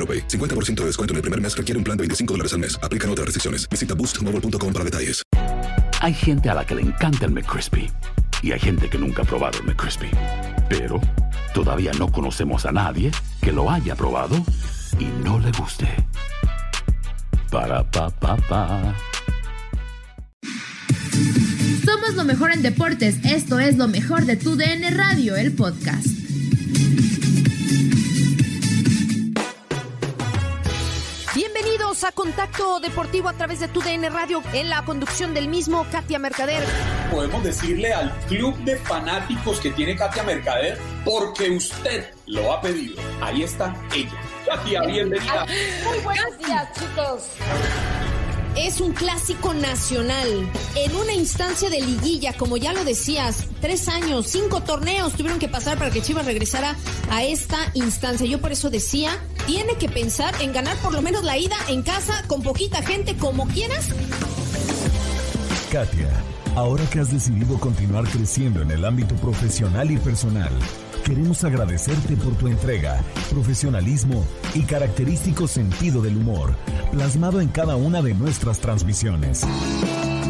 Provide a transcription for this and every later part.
AroPay. 50% de descuento en el primer mes requiere un plan de 25 dólares al mes. Aplican otras restricciones. Visita boostmobile.com para detalles. Hay gente a la que le encanta el McCrispy y hay gente que nunca ha probado el McCrispy. Pero todavía no conocemos a nadie que lo haya probado y no le guste. Para pa pa pa. Somos lo mejor en deportes. Esto es lo mejor de tu DN Radio, el podcast. Bienvenidos a Contacto Deportivo a través de tu DN Radio. En la conducción del mismo, Katia Mercader. Podemos decirle al club de fanáticos que tiene Katia Mercader, porque usted lo ha pedido. Ahí está ella. Katia, bienvenida. Muy buenos días, chicos. Es un clásico nacional. En una instancia de liguilla, como ya lo decías, tres años, cinco torneos tuvieron que pasar para que Chivas regresara a esta instancia. Yo por eso decía, tiene que pensar en ganar por lo menos la ida en casa con poquita gente, como quieras. Katia, ahora que has decidido continuar creciendo en el ámbito profesional y personal, queremos agradecerte por tu entrega, profesionalismo y característico sentido del humor, plasmado en cada una de nuestras transmisiones.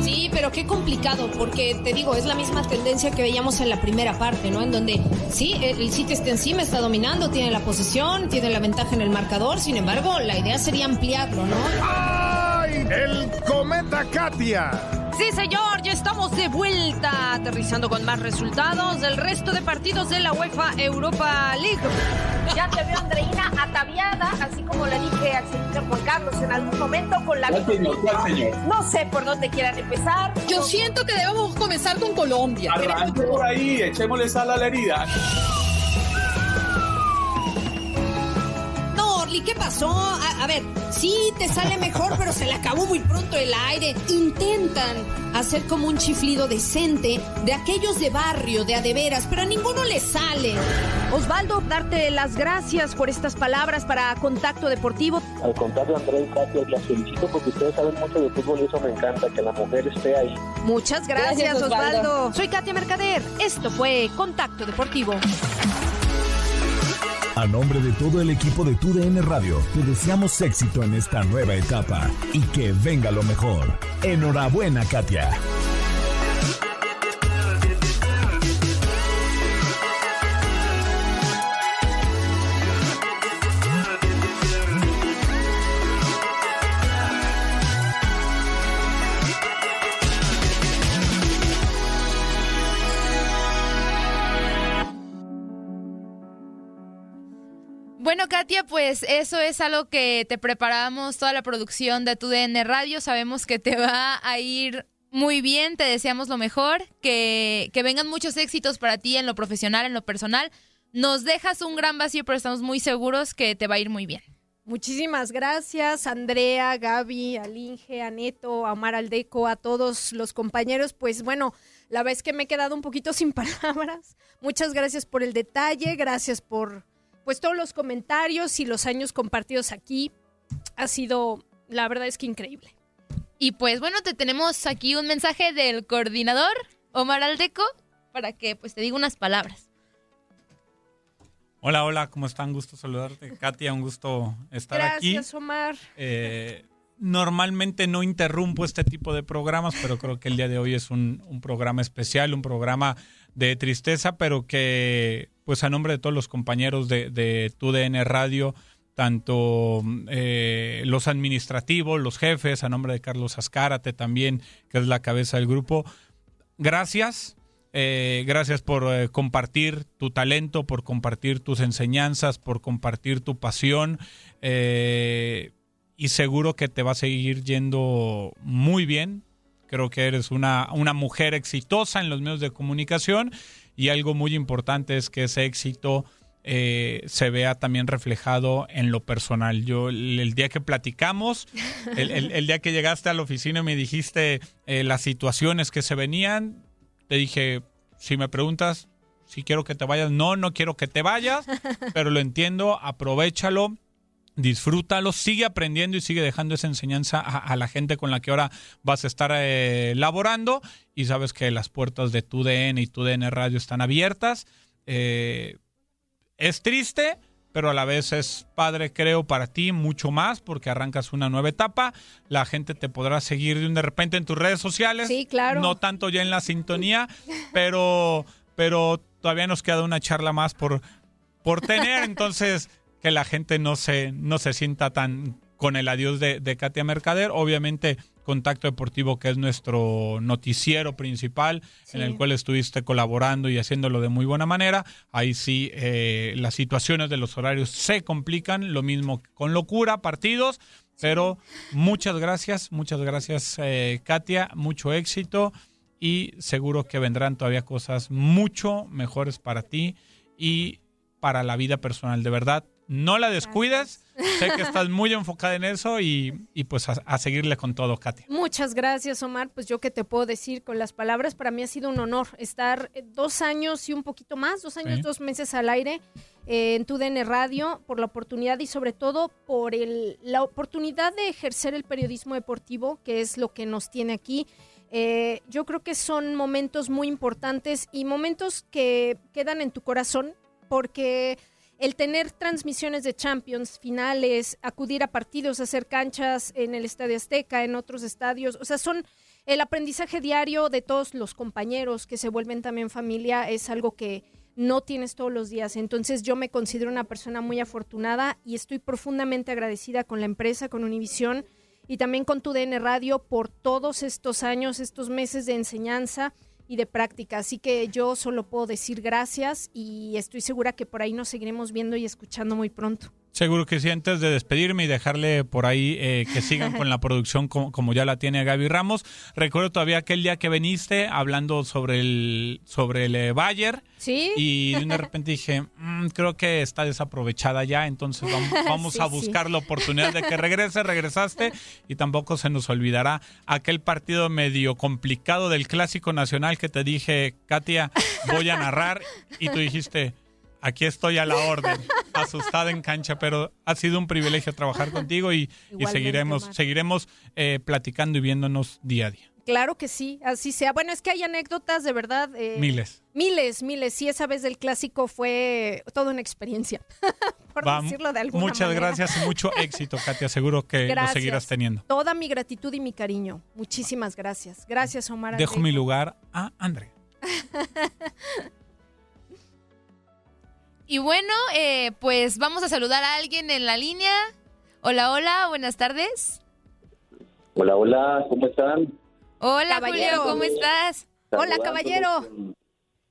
Sí, pero qué complicado, porque te digo, es la misma tendencia que veíamos en la primera parte, ¿no? En donde sí, el City está encima, está dominando, tiene la posesión, tiene la ventaja en el marcador, sin embargo, la idea sería ampliarlo, ¿no? ¡Ay! El cometa Katia. Sí, señor, ya estamos de vuelta, aterrizando con más resultados del resto de partidos de la UEFA Europa League. Ya te veo Andreina ataviada, así como le dije al señor Juan Carlos en algún momento con la... ¿Cuál señor? ¿Cuál señor? No sé por dónde quieran empezar. Yo siento que debemos comenzar con Colombia. Arranque por ahí, echémosle sal a la herida. ¿Qué pasó? A, a ver, sí te sale mejor, pero se le acabó muy pronto el aire. Intentan hacer como un chiflido decente de aquellos de barrio, de adeveras, pero a ninguno le sale. Osvaldo, darte las gracias por estas palabras para Contacto Deportivo. Al contrario, Andrés y Katia, las felicito porque ustedes saben mucho de fútbol y eso me encanta, que la mujer esté ahí. Muchas gracias, Gracias, Osvaldo. Osvaldo. Soy Katia Mercader. Esto fue Contacto Deportivo. A nombre de todo el equipo de TUDN Radio, te deseamos éxito en esta nueva etapa y que venga lo mejor. Enhorabuena, Katia. Katia, pues eso es algo que te preparamos toda la producción de tu DN Radio. Sabemos que te va a ir muy bien, te deseamos lo mejor, que, que vengan muchos éxitos para ti en lo profesional, en lo personal. Nos dejas un gran vacío, pero estamos muy seguros que te va a ir muy bien. Muchísimas gracias, Andrea, Gaby, Alinge, a Neto, Omar Aldeco, a todos los compañeros. Pues bueno, la es que me he quedado un poquito sin palabras. Muchas gracias por el detalle, gracias por pues todos los comentarios y los años compartidos aquí. Ha sido, la verdad es que increíble. Y pues bueno, te tenemos aquí un mensaje del coordinador Omar Aldeco para que pues te diga unas palabras. Hola, hola, ¿cómo están? Gusto saludarte. Katia, un gusto estar aquí. Gracias, Omar. Eh, normalmente no interrumpo este tipo de programas, pero creo que el día de hoy es un, un, programa especial, un programa de tristeza, pero que, pues a nombre de todos los compañeros de, de TUDN Radio, tanto eh, los administrativos, los jefes, a nombre de Carlos Azcárate también, que es la cabeza del grupo, gracias. Eh, gracias por eh, compartir tu talento, por compartir tus enseñanzas, por compartir tu pasión. Eh, y seguro que te va a seguir yendo muy bien. Creo que eres una, una mujer exitosa en los medios de comunicación y algo muy importante es que ese éxito eh, se vea también reflejado en lo personal. Yo el, día que platicamos, el, día que llegaste a la oficina y me dijiste eh, las situaciones que se venían, te dije, si me preguntas si quiero que te vayas, no, no quiero que te vayas, pero lo entiendo, aprovechalo disfrútalo, sigue aprendiendo y sigue dejando esa enseñanza a, a, la gente con la que ahora vas a estar eh, laborando y sabes que las puertas de tu DN y tu DN Radio están abiertas. Eh, es triste, pero a la vez es padre, creo, para ti mucho más porque arrancas una nueva etapa. La gente te podrá seguir de repente en tus redes sociales. Sí, claro. No tanto ya en la sintonía, pero, pero todavía nos queda una charla más por, por tener. Entonces que la gente no se, no se sienta tan con el adiós de, de Katia Mercader. Obviamente, Contacto Deportivo, que es nuestro noticiero principal, sí. en el cual estuviste colaborando y haciéndolo de muy buena manera. Ahí sí, eh, las situaciones de los horarios se complican, lo mismo con locura, partidos. Pero muchas gracias, muchas gracias, eh, Katia, mucho éxito y seguro que vendrán todavía cosas mucho mejores para ti y para la vida personal. De verdad, no la descuides. Gracias. Sé que estás muy enfocada en eso y, y pues a, a, seguirle con todo, Katia. Muchas gracias, Omar. Pues yo que te puedo decir con las palabras, para mí ha sido un honor estar dos años y un poquito más, dos años, sí. dos meses al aire eh, en tu DN Radio, por la oportunidad y sobre todo por el, la oportunidad de ejercer el periodismo deportivo, que es lo que nos tiene aquí. Eh, yo creo que son momentos muy importantes y momentos que quedan en tu corazón porque el tener transmisiones de Champions, finales, acudir a partidos, hacer canchas en el Estadio Azteca, en otros estadios, o sea, son el aprendizaje diario de todos los compañeros que se vuelven también familia, es algo que no tienes todos los días. Entonces yo me considero una persona muy afortunada y estoy profundamente agradecida con la empresa, con Univisión y también con tu DN Radio por todos estos años, estos meses de enseñanza y de práctica. Así que yo solo puedo decir gracias y estoy segura que por ahí nos seguiremos viendo y escuchando muy pronto. Seguro que sí, antes de despedirme y dejarle por ahí eh, que sigan con la producción como, como, ya la tiene Gaby Ramos. Recuerdo todavía aquel día que viniste hablando sobre el sobre el eh, Bayer. Sí. Y de repente dije, mmm, creo que está desaprovechada ya, entonces vamos, vamos sí, a buscar sí. la oportunidad de que regrese. Regresaste y tampoco se nos olvidará aquel partido medio complicado del Clásico Nacional que te dije, Katia, voy a narrar. Y tú dijiste, aquí estoy a la orden, asustada en cancha, pero ha sido un privilegio trabajar contigo y, y seguiremos, seguiremos eh, platicando y viéndonos día a día. Claro que sí, así sea. Bueno, es que hay anécdotas de verdad. Eh, miles. Miles, miles. Sí, esa vez del clásico fue toda una experiencia, por Va, decirlo de alguna Muchas manera. gracias y mucho éxito, Katia. Seguro que gracias. lo seguirás teniendo. Toda mi gratitud y mi cariño. Muchísimas gracias. Gracias, Omar. Dejo mi lugar a André. Y bueno, eh, pues vamos a saludar a alguien en la línea. Hola, hola, buenas tardes. Hola, hola, ¿cómo están? Hola, caballero. Julio, ¿cómo estás? Hola, caballero. Con,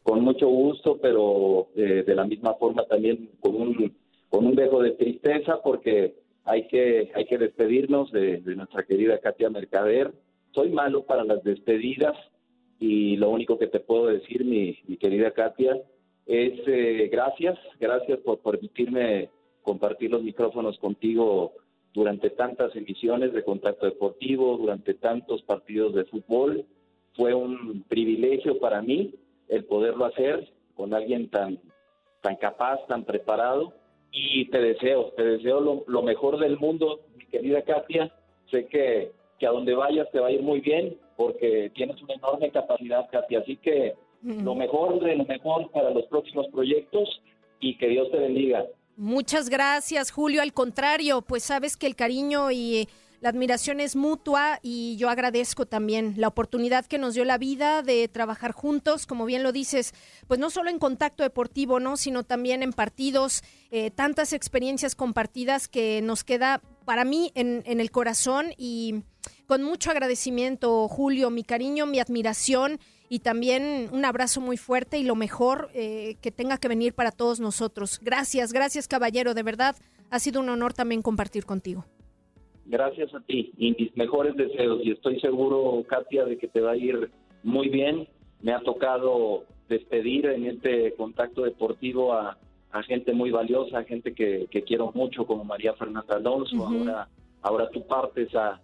con mucho gusto, pero eh, de la misma forma también con un, con un dejo de tristeza porque hay que, hay que despedirnos de, de nuestra querida Katia Mercader. Soy malo para las despedidas y lo único que te puedo decir, mi, mi querida Katia, es eh, gracias, gracias por permitirme compartir los micrófonos contigo durante tantas emisiones de contacto deportivo, durante tantos partidos de fútbol. Fue un privilegio para mí el poderlo hacer con alguien tan, tan capaz, tan preparado. Y te deseo, te deseo lo, lo mejor del mundo, mi querida Katia. Sé que que a donde vayas te va a ir muy bien porque tienes una enorme capacidad, Katia. Así que lo mejor de lo mejor para los próximos proyectos y que Dios te bendiga. Muchas gracias, Julio. Al contrario, pues sabes que el cariño y la admiración es mutua y yo agradezco también la oportunidad que nos dio la vida de trabajar juntos, como bien lo dices, pues no solo en contacto deportivo, ¿no? sino también en partidos, eh, tantas experiencias compartidas que nos queda para mí en, en el corazón y con mucho agradecimiento, Julio, mi cariño, mi admiración y también un abrazo muy fuerte y lo mejor eh, que tenga que venir para todos nosotros. Gracias, gracias caballero, de verdad ha sido un honor también compartir contigo. Gracias a ti y mis mejores deseos y estoy seguro, Katia, de que te va a ir muy bien. Me ha tocado despedir en este contacto deportivo a, gente muy valiosa, a gente que, quiero mucho como María Fernanda Alonso. Ahora, ahora tú partes a,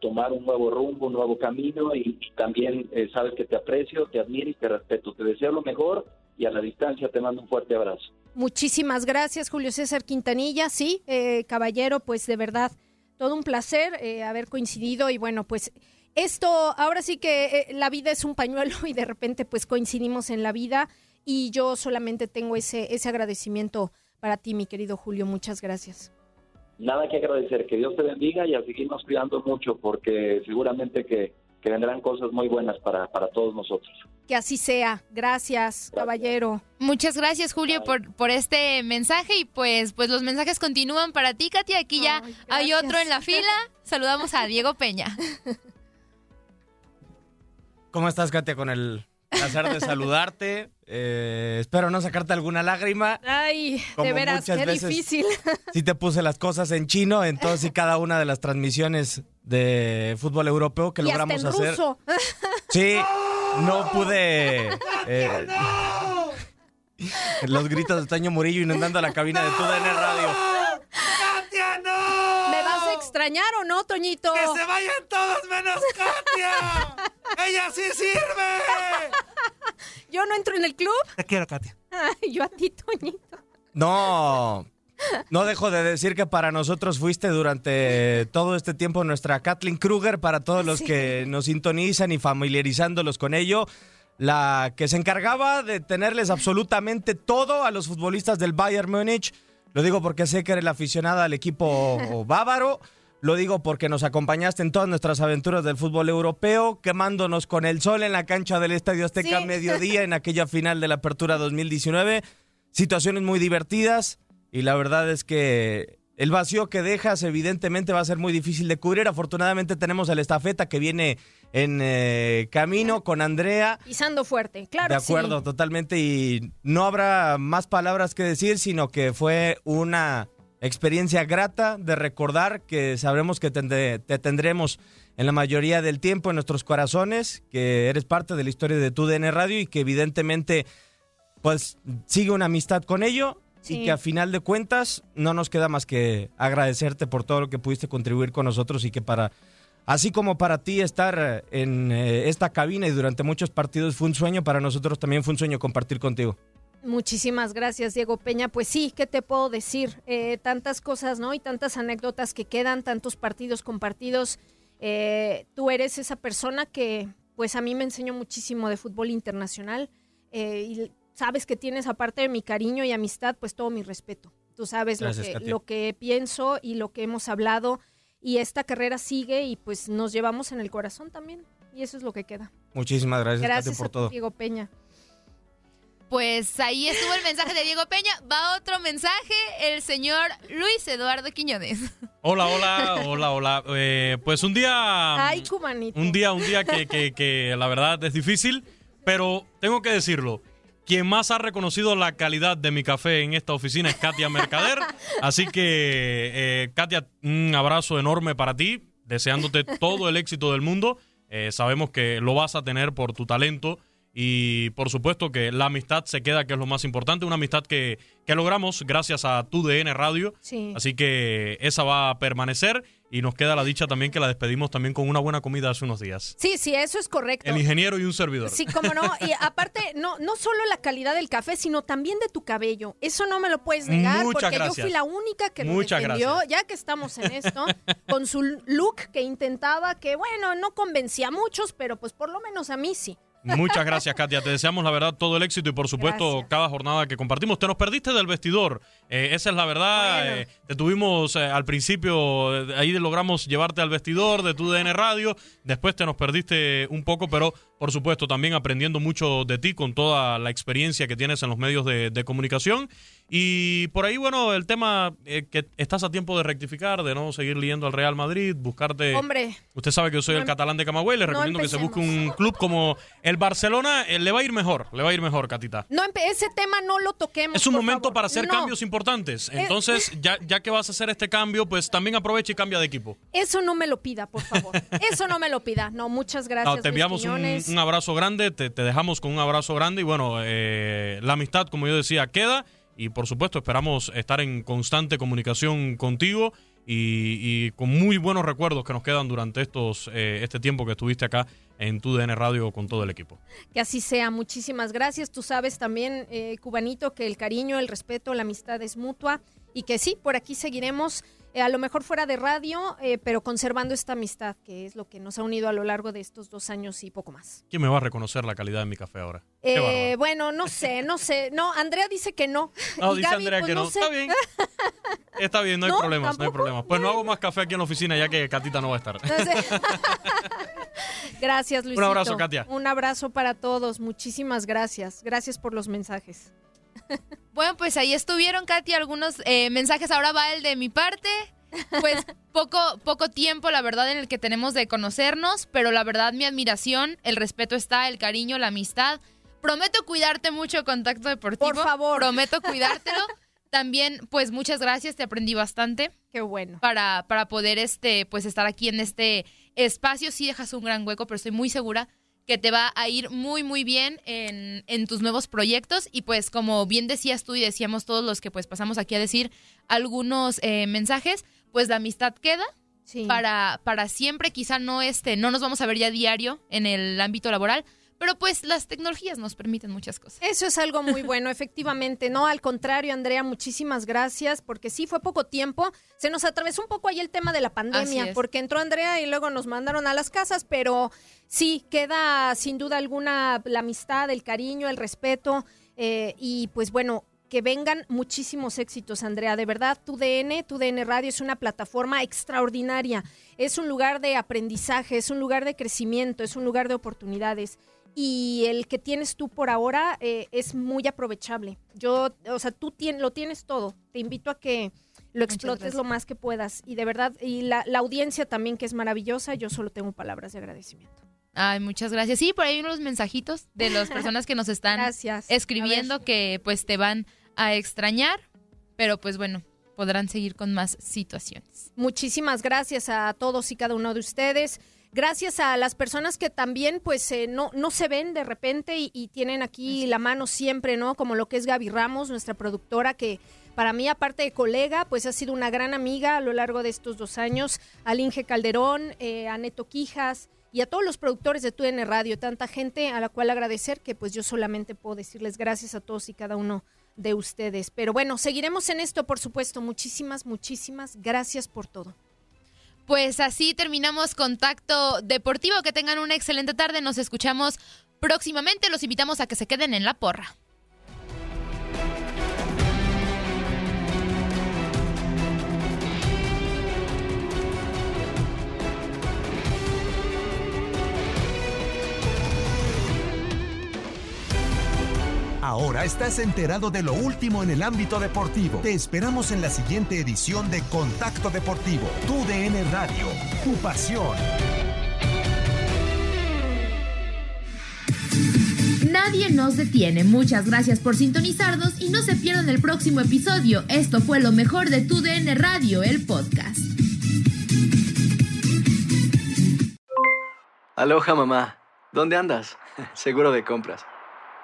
tomar un nuevo rumbo, un nuevo camino y, también eh, sabes que te aprecio, te admiro y te respeto. Te deseo lo mejor y a la distancia te mando un fuerte abrazo. Muchísimas gracias, Julio César Quintanilla. Sí, eh, caballero, pues de verdad todo un placer eh, haber coincidido y bueno, pues esto, ahora sí que eh, la vida es un pañuelo y de repente pues coincidimos en la vida y yo solamente tengo ese, ese agradecimiento para ti, mi querido Julio. Muchas gracias. Nada que agradecer, que Dios te bendiga y a seguirnos cuidando mucho porque seguramente que que vendrán cosas muy buenas para, para todos nosotros. Que así sea. Gracias, caballero. Muchas gracias, Julio, por, por este mensaje. Y pues, pues los mensajes continúan para ti, Katia. Aquí ya hay otro en la fila. Saludamos a Diego Peña. ¿Cómo estás, Katia? Con el placer de saludarte. Eh, espero no sacarte alguna lágrima. Ay, de veras, qué difícil. Sí te puse las cosas en chino en todas y cada una de las transmisiones de fútbol europeo que logramos hacer. Sí, no pude. Eh, los gritos de Toño Murillo inundando la cabina de TUDN Radio. ¡Katia, no! ¿Me vas a extrañar o no, Toñito? ¡Que se vayan todos menos Katia! ¡Ella sí sirve! ¿Yo no entro en el club? Te quiero, Katia. yo a ti, Toñito. No, no dejo de decir que para nosotros fuiste durante todo este tiempo nuestra Kathleen Kruger, para todos los que nos sintonizan y familiarizándolos con ello, la que se encargaba de tenerles absolutamente todo a los futbolistas del Bayern Múnich. Lo digo porque sé que eres la aficionada al equipo bávaro. Lo digo porque nos acompañaste en todas nuestras aventuras del fútbol europeo, quemándonos con el sol en la cancha del Estadio Azteca mediodía en aquella final de la Apertura 2019. Situaciones muy divertidas y la verdad es que el vacío que dejas evidentemente va a ser muy difícil de cubrir. Afortunadamente tenemos el estafeta que viene en eh, camino con Andrea. Pisando fuerte, claro. De acuerdo, totalmente. Y no habrá más palabras que decir, sino que fue una experiencia grata de recordar que sabremos que te, tendremos en la mayoría del tiempo en nuestros corazones, que eres parte de la historia de tu DN Radio y que evidentemente pues sigue una amistad con ello y que a final de cuentas no nos queda más que agradecerte por todo lo que pudiste contribuir con nosotros y que para así como para ti estar en eh, esta cabina y durante muchos partidos fue un sueño, para nosotros también fue un sueño compartir contigo. Muchísimas gracias, Diego Peña. Pues sí, ¿qué te puedo decir? Eh, tantas cosas, ¿no? Y tantas anécdotas que quedan, tantos partidos compartidos. Eh, tú eres esa persona que, pues a mí me enseñó muchísimo de fútbol internacional eh, y sabes que tienes, aparte de mi cariño y amistad, pues todo mi respeto. Tú sabes lo, que, lo que pienso y lo que hemos hablado y esta carrera sigue y pues nos llevamos en el corazón también y eso es lo que queda. Muchísimas gracias, gracias por todo. Diego Peña. Pues ahí estuvo el mensaje de Diego Peña. Va otro mensaje, el señor Luis Eduardo Quiñones. Hola, hola, hola, hola. Eh, pues un día. Ay, cumanito. Un día, un día que, que, la verdad es difícil, pero tengo que decirlo. Quien más ha reconocido la calidad de mi café en esta oficina es Katia Mercader. Así que, eh, Katia, un abrazo enorme para ti, deseándote todo el éxito del mundo. Eh, sabemos que lo vas a tener por tu talento y por supuesto que la amistad se queda, que es lo más importante, una amistad que, que logramos gracias a tu DN Radio. Así que esa va a permanecer y nos queda la dicha también que la despedimos también con una buena comida hace unos días. Sí, sí, eso es correcto. El ingeniero y un servidor. Sí, cómo no. Y aparte, no, no solo la calidad del café, sino también de tu cabello. Eso no me lo puedes negar Muchas porque gracias. yo fui la única que lo Muchas defendió, gracias. ya que estamos en esto, con su look que intentaba, que bueno, no convencía a muchos, pero pues por lo menos a mí sí. Muchas gracias, Katia. Te deseamos la verdad todo el éxito y por supuesto Gracias. cada jornada que compartimos. Te nos perdiste del vestidor. Eh, esa es la verdad. Bueno. Eh, te tuvimos eh, al principio, ahí logramos llevarte al vestidor de tu DN Radio. Después te nos perdiste un poco, pero por supuesto también aprendiendo mucho de ti con toda la experiencia que tienes en los medios de, de comunicación. Y por ahí, bueno, el tema eh, que estás a tiempo de rectificar, de no seguir leyendo al Real Madrid, buscarte... Hombre. Usted sabe que yo soy No el catalán de Camagüey, le no recomiendo que se busque un club como el Barcelona, eh, le va a ir mejor, le va a ir mejor, Catita. No, ese tema no lo toquemos. Es un por momento favor. para hacer No, Eh, cambios importantes. Entonces, ya, ya que vas a hacer este cambio, pues también aprovecha y cambia de equipo. Eso no me lo pida, por favor. Eso no me lo pida. No, muchas gracias. No, te enviamos un. Un abrazo grande, te, dejamos con un abrazo grande y bueno, eh, la amistad, como yo decía, queda y por supuesto esperamos estar en constante comunicación contigo y, y con muy buenos recuerdos que nos quedan durante estos eh, este tiempo que estuviste acá en tu DN Radio con todo el equipo. Que así sea. Muchísimas gracias. Tú sabes también, eh, Cubanito, que el cariño, el respeto, la amistad es mutua y que sí, por aquí seguiremos. Eh, a lo mejor fuera de radio, eh, pero conservando esta amistad, que es lo que nos ha unido a lo largo de estos dos años y poco más. ¿Quién me va a reconocer la calidad de mi café ahora? Eh, bueno, no sé, no sé. No, Andrea dice que no. No, dice Gaby, Andrea pues, que no. sé. Está bien. Está bien, no hay ¿No? problemas, no hay problemas. Pues no hago más café aquí en la oficina ya que Catita no va a estar. Gracias, Luisito. Un abrazo, Katia. Un abrazo para todos. Muchísimas gracias. Gracias por los mensajes. Bueno, pues ahí estuvieron, Katy, algunos eh, mensajes. Ahora va el de mi parte. Pues poco, poco tiempo, la verdad, en el que tenemos de conocernos, pero la verdad, mi admiración, el respeto está, el cariño, la amistad. Prometo cuidarte mucho, Contacto Deportivo. Por favor. Prometo cuidártelo. También, pues muchas gracias, te aprendí bastante. Qué bueno. Para, para poder este, pues, estar aquí en este espacio. Sí dejas un gran hueco, pero estoy muy segura que te va a ir muy, muy bien en, en tus nuevos proyectos. Y pues, como bien decías tú y decíamos todos los que pues pasamos aquí a decir algunos eh, mensajes, pues la amistad queda. Para, para siempre, quizá no este, no nos vamos a ver ya diario en el ámbito laboral, pero pues las tecnologías nos permiten muchas cosas. Eso es algo muy bueno, efectivamente. No, al contrario, Andrea, muchísimas gracias, porque sí fue poco tiempo. Se nos atravesó un poco ahí el tema de la pandemia, porque entró Andrea y luego nos mandaron a las casas, pero sí, queda sin duda alguna la amistad, el cariño, el respeto, eh, y pues bueno. Que vengan muchísimos éxitos, Andrea. De verdad, tu DN, tu DN Radio es una plataforma extraordinaria. Es un lugar de aprendizaje, es un lugar de crecimiento, es un lugar de oportunidades y el que tienes tú por ahora eh, es muy aprovechable. Yo, o sea, tú tien- lo tienes todo. Te invito a que lo explotes lo más que puedas. Y de verdad, y la, la audiencia también que es maravillosa, yo solo tengo palabras de agradecimiento. Ay, muchas gracias. Sí, por ahí hay unos mensajitos de las personas que nos están Gracias. escribiendo que pues te van a extrañar, pero pues bueno, podrán seguir con más situaciones. Muchísimas gracias a todos y cada uno de ustedes. Gracias a las personas que también pues eh, no, no se ven de repente y, y tienen aquí la mano siempre, ¿no? Como lo que es Gaby Ramos, nuestra productora, que para mí, aparte de colega, pues ha sido una gran amiga a lo largo de estos dos años. Al Inge Calderón, eh, a Neto Quijas y a todos los productores de TUN Radio, tanta gente a la cual agradecer que pues yo solamente puedo decirles gracias a todos y cada uno de ustedes. Pero bueno, seguiremos en esto, por supuesto. Muchísimas, muchísimas gracias por todo. Pues así terminamos Contacto Deportivo. Que tengan una excelente tarde. Nos escuchamos próximamente. Los invitamos a que se queden en la porra. Ahora estás enterado de lo último en el ámbito deportivo. Te esperamos en la siguiente edición de Contacto Deportivo, tu DN Radio, tu pasión. Nadie nos detiene. Muchas gracias por sintonizarnos y no se pierdan el próximo episodio. Esto fue lo mejor de Tu DN Radio, el podcast. Aloha mamá, ¿dónde andas? Seguro de compras.